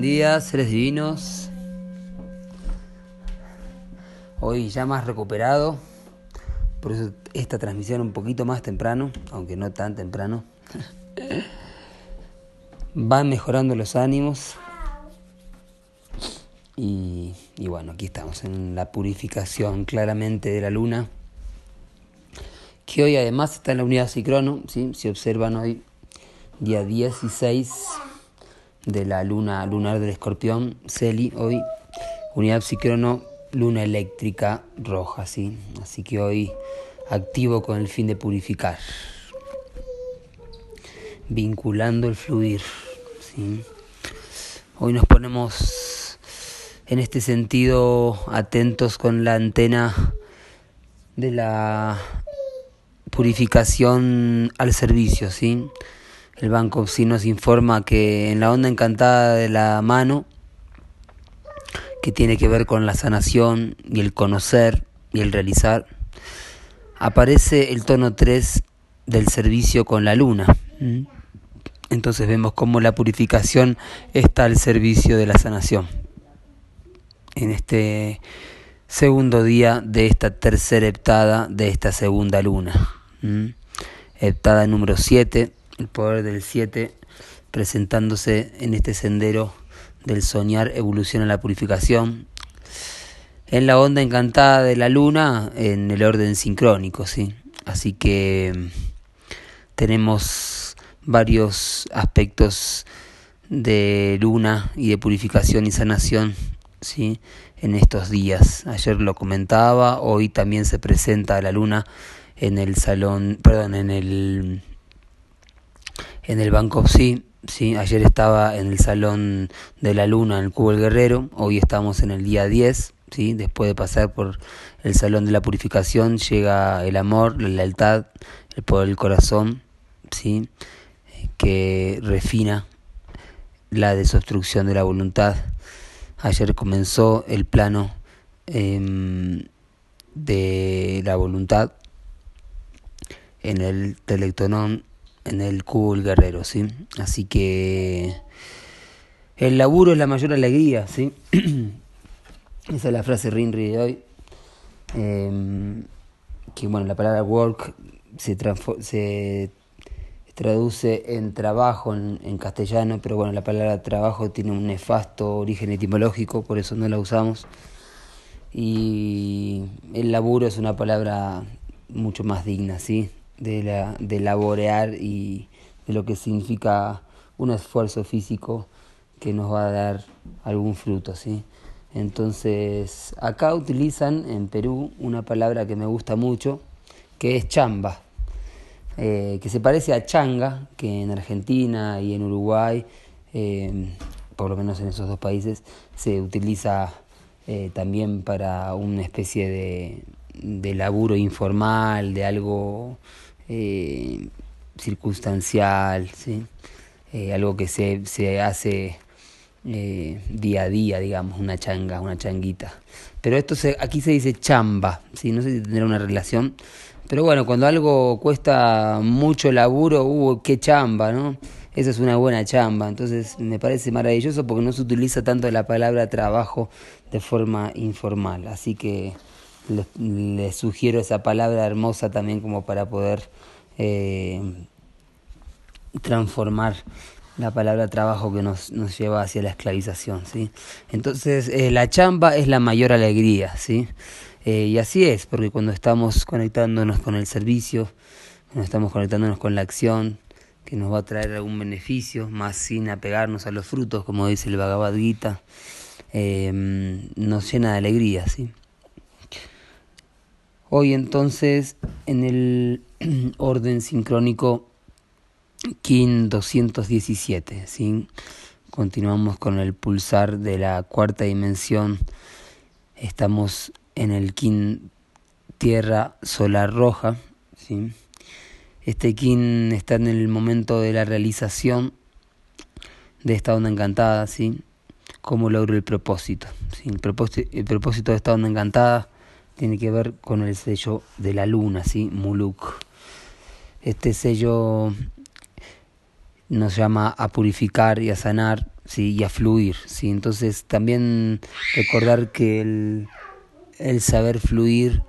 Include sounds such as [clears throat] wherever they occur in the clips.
Buen día, seres divinos. Hoy ya más recuperado, por eso esta transmisión un poquito más temprano, aunque no tan temprano. Van mejorando los ánimos. Y, bueno, aquí estamos en la purificación claramente de la luna, que hoy además está en la unidad Cicrono, ¿sí? si observan hoy, día 16 de la luna lunar del escorpión, Celi, hoy, unidad psicrono, luna eléctrica roja, ¿sí? Así que hoy activo con el fin de purificar, vinculando el fluir, ¿sí? Hoy nos ponemos en este sentido atentos con la antena de la purificación al servicio, ¿sí? El banco sí nos informa que en la onda encantada de la mano, que tiene que ver con la sanación y el conocer y el realizar, aparece el tono 3 del servicio con la luna. Entonces vemos cómo la purificación está al servicio de la sanación. En este segundo día de esta tercera heptada de esta segunda luna. Heptada número 7 el poder del 7 presentándose en este sendero del soñar evolución a la purificación. En la onda encantada de la luna, en el orden sincrónico, ¿sí? Así que mm, tenemos varios aspectos de luna y de purificación y sanación, ¿sí? En estos días. Ayer lo comentaba, hoy también se presenta la luna en el salón, perdón, en el en el Banco sí, sí, ayer estaba en el Salón de la Luna en el Cubo del Guerrero, hoy estamos en el día 10, sí, después de pasar por el Salón de la Purificación llega el amor, la lealtad, el poder del corazón, sí, que refina la desobstrucción de la voluntad. Ayer comenzó el plano em, de la voluntad en el telectonón en el del guerrero, ¿sí? Así que el laburo es la mayor alegría, ¿sí? [clears throat] Esa es la frase Rinri de hoy. Em, que bueno, la palabra work se, se traduce en trabajo en, en, castellano, pero bueno, la palabra trabajo tiene un nefasto origen etimológico, por eso no la usamos. Y el laburo es una palabra mucho más digna, ¿sí? De, la, de laborear y de lo que significa un esfuerzo físico que nos va a dar algún fruto, ¿sí? Entonces, acá utilizan en Perú una palabra que me gusta mucho, que es chamba, eh, que se parece a changa, que en Argentina y en Uruguay, eh, por lo menos en esos dos países, se utiliza eh, también para una especie de, de laburo informal, de algo eh, circunstancial, ¿sí? Eh, algo que se, se hace eh, día a día, digamos, una changa, una changuita. Pero esto se, aquí se dice chamba, ¿sí? no sé si tendrá una relación, pero bueno, cuando algo cuesta mucho laburo, uh, qué chamba, ¿no? Esa es una buena chamba, entonces me parece maravilloso porque no se utiliza tanto la palabra trabajo de forma informal, así que les, sugiero esa palabra hermosa también como para poder eh, transformar la palabra trabajo que nos, nos lleva hacia la esclavización, ¿sí? Entonces, eh, la chamba es la mayor alegría, ¿sí? Eh, y así es, porque cuando estamos conectándonos con el servicio, cuando estamos conectándonos con la acción, que nos va a traer algún beneficio, más sin apegarnos a los frutos, como dice el Bhagavad Gita, nos llena de alegría, ¿sí? Hoy entonces en el [clears throat] orden sincrónico KIN 217, ¿sí? continuamos con el pulsar de la cuarta dimensión, estamos en el KIN Tierra Solar Roja, ¿sí? este KIN está en el momento de la realización de esta onda encantada, ¿sí? ¿Cómo logro el propósito? ¿sí? El propósito, el propósito de esta onda encantada tiene que ver con el sello de la luna, ¿sí? Muluk. Este sello nos llama a purificar y a sanar, ¿sí? y a fluir. ¿sí? Entonces también recordar que el, el saber fluir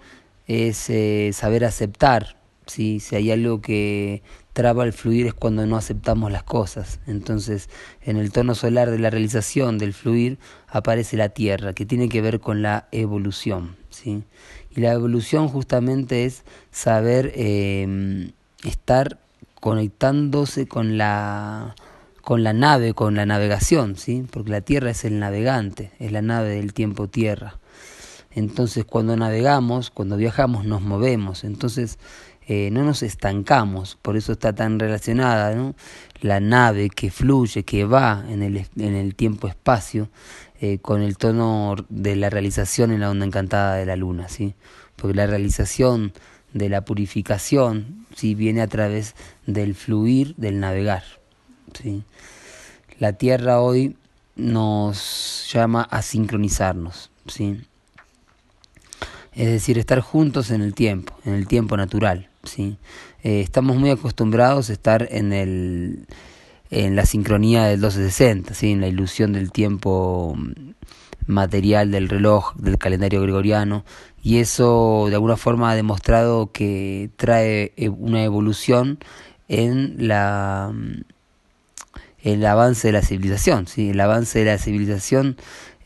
es eh, saber aceptar. ¿sí? Si hay algo que traba el fluir es cuando no aceptamos las cosas. Entonces, en el tono solar de la realización del fluir aparece la Tierra, que tiene que ver con la evolución. ¿Sí? Y la evolución justamente es saber eh, estar conectándose con la con la nave, con la navegación, ¿sí? Porque la Tierra es el navegante, es la nave del tiempo Tierra. Entonces, cuando navegamos, cuando viajamos, nos movemos. Entonces, eh, no nos estancamos, por eso está tan relacionada ¿no? la nave que fluye, que va en el, en el tiempo-espacio, eh, con el tono de la realización en la onda encantada de la luna, ¿sí? porque la realización de la purificación ¿sí? viene a través del fluir, del navegar. ¿sí? La Tierra hoy nos llama a sincronizarnos, ¿sí? es decir, estar juntos en el tiempo, en el tiempo natural. ¿sí? Eh, estamos muy acostumbrados a estar en, el, en la sincronía del 1260, ¿sí? en la ilusión del tiempo material del reloj, del calendario gregoriano, y eso de alguna forma ha demostrado que trae e, una evolución en la el avance de la civilización, ¿sí? el avance de la civilización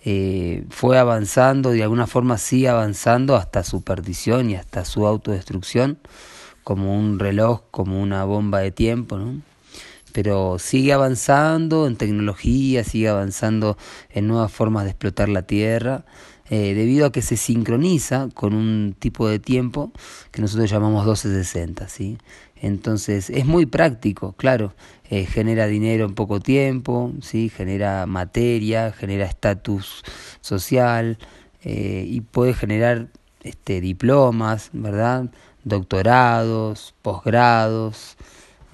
eh, fue avanzando, de alguna forma sigue avanzando hasta su perdición y hasta su autodestrucción, como un reloj, como una bomba de tiempo, ¿no? Pero sigue avanzando en tecnología, sigue avanzando en nuevas formas de explotar la tierra, eh, debido a que se sincroniza con un tipo de tiempo que nosotros llamamos 1260, ¿sí? Entonces es muy práctico, claro, eh, genera dinero en poco tiempo, ¿sí? genera materia, genera estatus social eh, y puede generar este, diplomas, ¿verdad? doctorados, posgrados,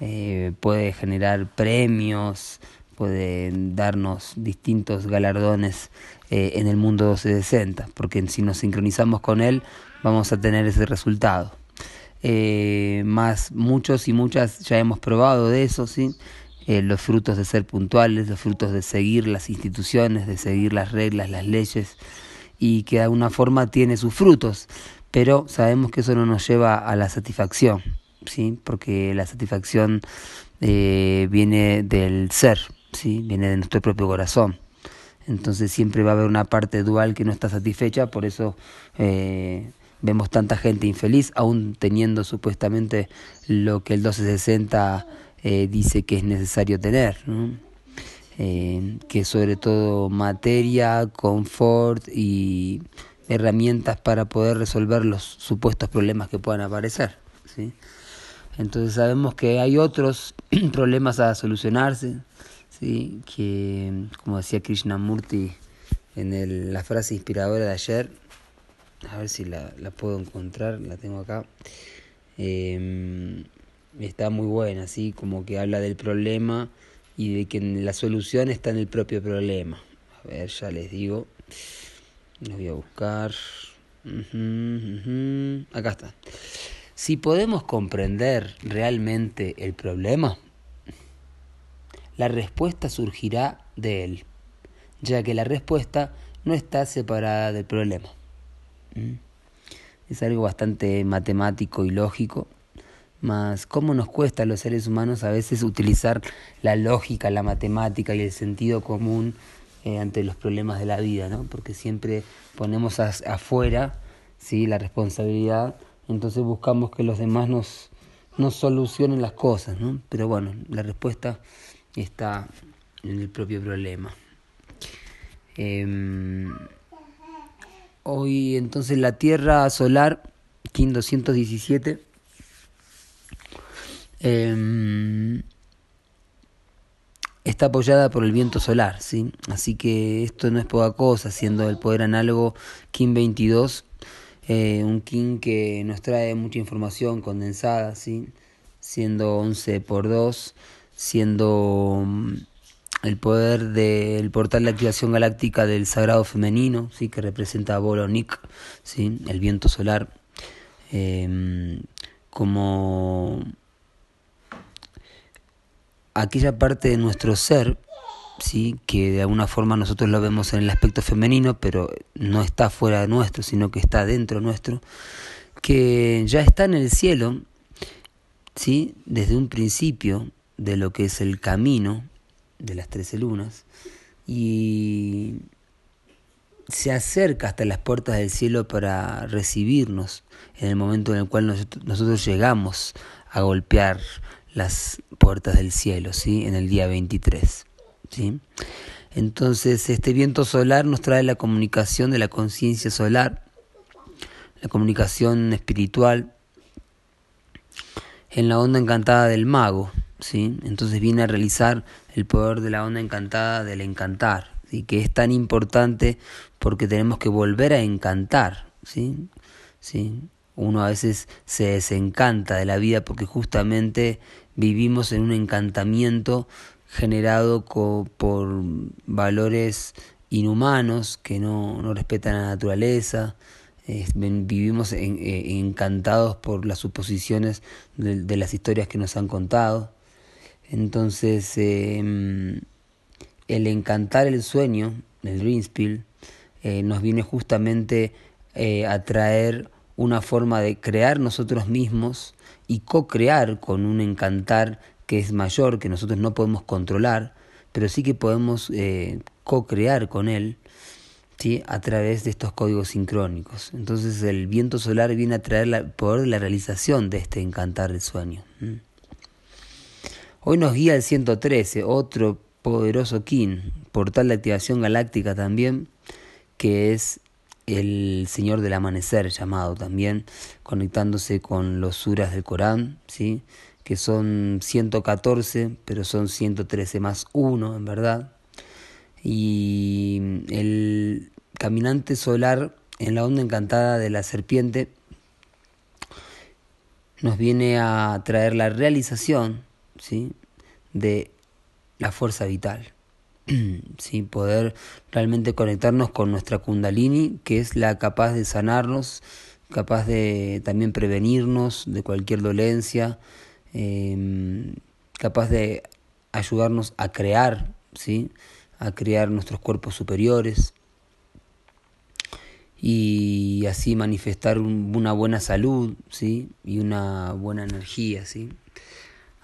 eh, puede generar premios, puede darnos distintos galardones eh, en el mundo 1260, porque si nos sincronizamos con él vamos a tener ese resultado. Eh, más muchos y muchas ya hemos probado de eso, ¿sí? los frutos de ser puntuales, los frutos de seguir las instituciones, de seguir las reglas, las leyes, y que de alguna forma tiene sus frutos pero sabemos que eso no nos lleva a la satisfacción, ¿sí? porque la satisfacción eh, viene del ser, ¿sí? viene de nuestro propio corazón. Entonces siempre va a haber una parte dual que no está satisfecha, por eso eh, vemos tanta gente infeliz, aún teniendo supuestamente lo que el 1260 eh, dice que es necesario tener. Eh, que sobre todo materia, confort y herramientas para poder resolver los supuestos problemas que puedan aparecer. ¿sí? Entonces sabemos que hay otros [clears throat] problemas a solucionarse, ¿sí? que como decía Krishnamurti en el, la frase inspiradora de ayer, a ver si la, la puedo encontrar, la tengo acá, eh, está muy buena, ¿sí? como que habla del problema y de que la solución está en el propio problema. A ver, ya les digo. Lo voy a buscar. Acá está. Si podemos comprender realmente el problema, la respuesta surgirá de él, ya que la respuesta no está separada del problema. ¿Mm? Es algo bastante matemático y lógico, mas cómo nos cuesta a los seres humanos a veces utilizar la lógica, la matemática y el sentido común eh, ante los problemas de la vida, ¿no? Porque siempre ponemos afuera, ¿sí? La responsabilidad, entonces buscamos que los demás nos, nos solucionen las cosas, ¿no? Pero bueno, la respuesta está en el propio problema. Em, hoy entonces la Tierra solar, KIN 217, eh, está apoyada por el viento solar, ¿sí? Así que esto no es poca cosa, siendo el poder análogo King 22, eh, un King que nos trae mucha información condensada, ¿sí? Siendo 11 por 2, siendo mm, el poder del portal de activación galáctica del sagrado femenino, ¿sí? Que representa a Bolonic, ¿sí? El viento solar. Eh, como aquella parte de nuestro ser ¿sí? que de alguna forma nosotros lo vemos en el aspecto femenino, pero no está fuera de nuestro, sino que está dentro nuestro, que ya está en el cielo, ¿sí? desde un principio de lo que es el camino de las trece lunas, y se acerca hasta las puertas del cielo para recibirnos en el momento en el cual nosotros llegamos a golpear las puertas del cielo, ¿sí? En el día 23, ¿sí? Entonces, este viento solar nos trae la comunicación de la conciencia solar, la comunicación espiritual en la onda encantada del mago, ¿sí? Entonces viene a realizar el poder de la onda encantada del encantar, ¿sí? Que es tan importante porque tenemos que volver a encantar, ¿sí? ¿Sí? Uno a veces se desencanta de la vida porque justamente vivimos en un encantamiento generado por valores inhumanos que no, no respetan la naturaleza, vivimos eh, encantados por las suposiciones de, las historias que nos han contado. Entonces, em, el encantar el sueño, el Dreamspiel, eh, nos viene justamente eh, a traer una forma de crear nosotros mismos y co-crear con un encantar que es mayor, que nosotros no podemos controlar, pero sí que podemos eh, co-crear con él ¿sí? a través de estos códigos sincrónicos. Entonces el viento solar viene a traer el poder de la realización de este encantar del sueño. Hoy nos guía el 113, otro poderoso kin, portal de activación galáctica también, que es el Señor del Amanecer llamado también, conectándose con los suras del Corán, ¿sí? Que son 114, pero son 113 más 1 en verdad. Y el caminante solar en la onda encantada de la serpiente nos viene a traer la realización ¿sí? de la fuerza vital. [clears throat] ¿sí? poder realmente conectarnos con nuestra kundalini, que es la capaz de sanarnos, capaz de también prevenirnos de cualquier dolencia, em, capaz de ayudarnos a crear, ¿sí? a crear nuestros cuerpos superiores y así manifestar una buena salud ¿sí? y una buena energía. ¿sí?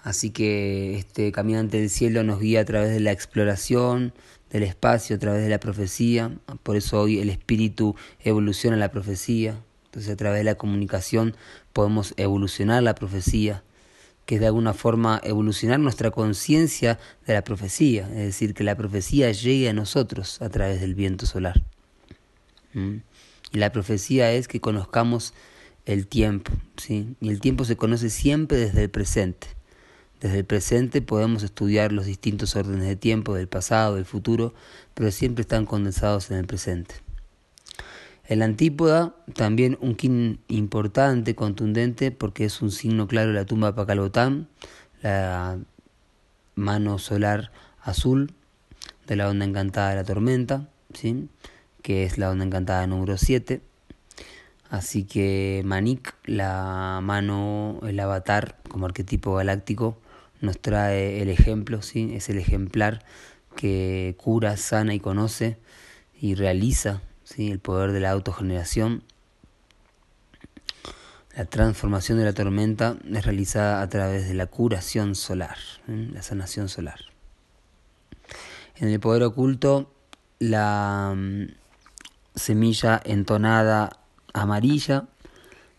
Así que este caminante del cielo nos guía a través de la exploración del espacio, a través de la profecía. Por eso hoy el espíritu evoluciona la profecía. Entonces a través de la comunicación podemos evolucionar la profecía, que es de alguna forma evolucionar nuestra conciencia de la profecía, es decir, que la profecía llegue a nosotros a través del viento solar. ¿Mm? Y la profecía es que conozcamos el tiempo, ¿sí? Y el tiempo se conoce siempre desde el presente. Desde el presente podemos estudiar los distintos órdenes de tiempo del pasado, del futuro, pero siempre están condensados en el presente. El antípoda, también un kin importante, contundente, porque es un signo claro de la tumba de Pacalbotán, la mano solar azul de la onda encantada de la tormenta, ¿sí? que es la onda encantada número 7. Así que Manik, la mano, el avatar como arquetipo galáctico, nos trae el ejemplo, ¿sí? es el ejemplar que cura, sana y conoce y realiza ¿sí? el poder de la autogeneración. La transformación de la tormenta es realizada a través de la curación solar, la sanación solar. En el poder oculto, la mm, semilla entonada amarilla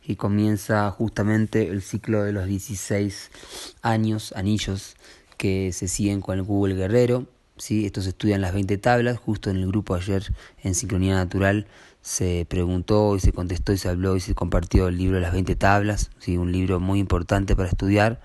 que comienza justamente el ciclo de los 16 años, anillos que se siguen con el Google Guerrero. ¿Sí? Estos estudian las 20 tablas, justo en el grupo ayer en Sincronía Natural se preguntó y se contestó y se habló y se compartió el libro de las 20 tablas, ¿sí? un libro muy importante para estudiar.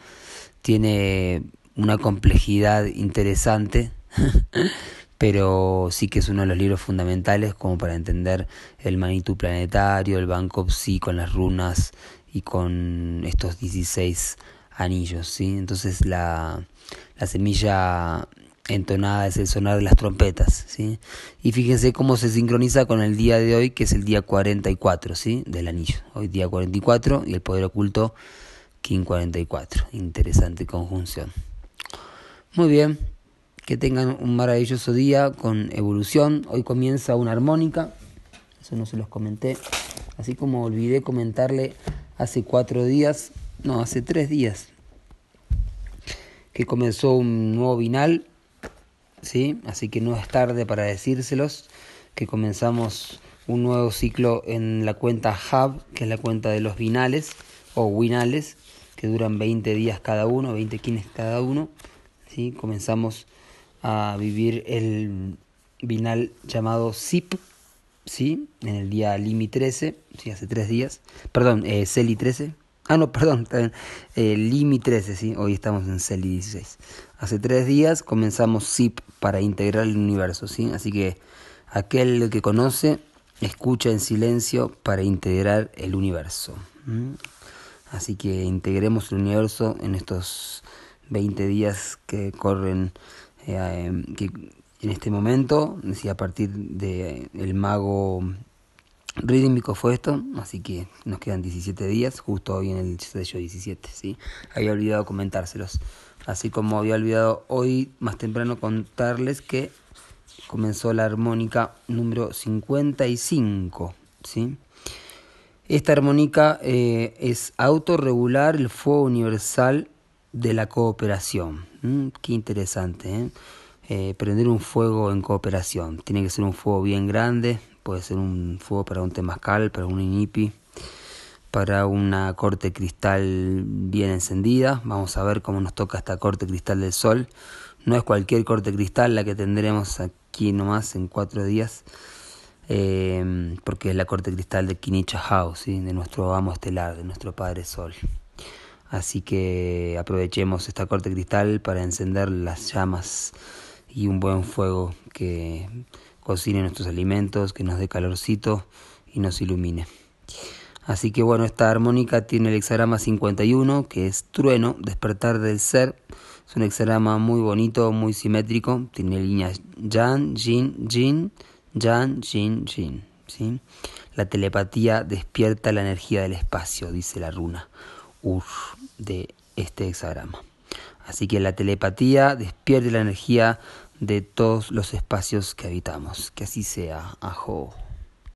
Tiene una complejidad interesante [laughs] pero sí que es uno de los libros fundamentales como para entender el Manitou planetario, el Banco Psi con las runas y con estos 16 anillos, ¿sí? Entonces la, la semilla entonada es el sonar de las trompetas, ¿sí? Y fíjense cómo se sincroniza con el día de hoy, que es el día 44, ¿sí? Del anillo. Hoy día 44 y el poder oculto King 44. Interesante conjunción. Muy bien. que tengan un maravilloso día con evolución. Hoy comienza una armónica, eso no se los comenté. Así como olvidé comentarle hace cuatro días, no, hace tres días, que comenzó un nuevo vinal, ¿sí? Así que no es tarde para decírselos, que comenzamos un nuevo ciclo en la cuenta Hub, que es la cuenta de los vinales o winales, que duran 20 días cada uno, 20 quines cada uno. ¿sí? Comenzamos a vivir el vinal llamado Zip, ¿sí? en el día Limi 13, ¿sí? hace tres días, perdón, eh, Celi 13, ah no, [laughs] perdón, eh, Limi 13, ¿sí? hoy estamos en Celi 16. Hace tres días comenzamos Zip para integrar el universo, ¿sí? así que aquel que conoce escucha en silencio para integrar el universo. Así que integremos el universo en estos 20 días que corren eh, que en este momento, decía a partir del el mago rítmico fue esto, así que nos quedan 17 días, justo hoy en el sello 17, ¿sí? Había olvidado comentárselos, así como había olvidado hoy más temprano contarles que comenzó la armónica número 55, ¿sí? Esta armónica eh, es autorregular el fuego universal de la cooperación. Mm, qué interesante, ¿eh? ¿eh? Prender un fuego en cooperación. Tiene que ser un fuego bien grande, puede ser un fuego para un temazcal, para un inipi, para una corte cristal bien encendida. Vamos a ver cómo nos toca esta corte cristal del sol. No es cualquier corte cristal la que tendremos aquí nomás en cuatro días. Eh, porque es la corte cristal de Kinicha House, de nuestro amo estelar, de nuestro Padre Sol. Así que aprovechemos esta corte cristal para encender las llamas y un buen fuego que cocine nuestros alimentos, que nos dé calorcito y nos ilumine. Así que bueno, esta armónica tiene el hexagrama 51, que es trueno, despertar del ser. Es un hexagrama muy bonito, muy simétrico. Tiene líneas Yan, Jin, Jin, Yan, Jin, Jin. ¿sí? La telepatía despierta la energía del espacio, dice la runa Ur de este hexagrama. Así que la telepatía despierte la energía de todos los espacios que habitamos. Que así sea. Ajo.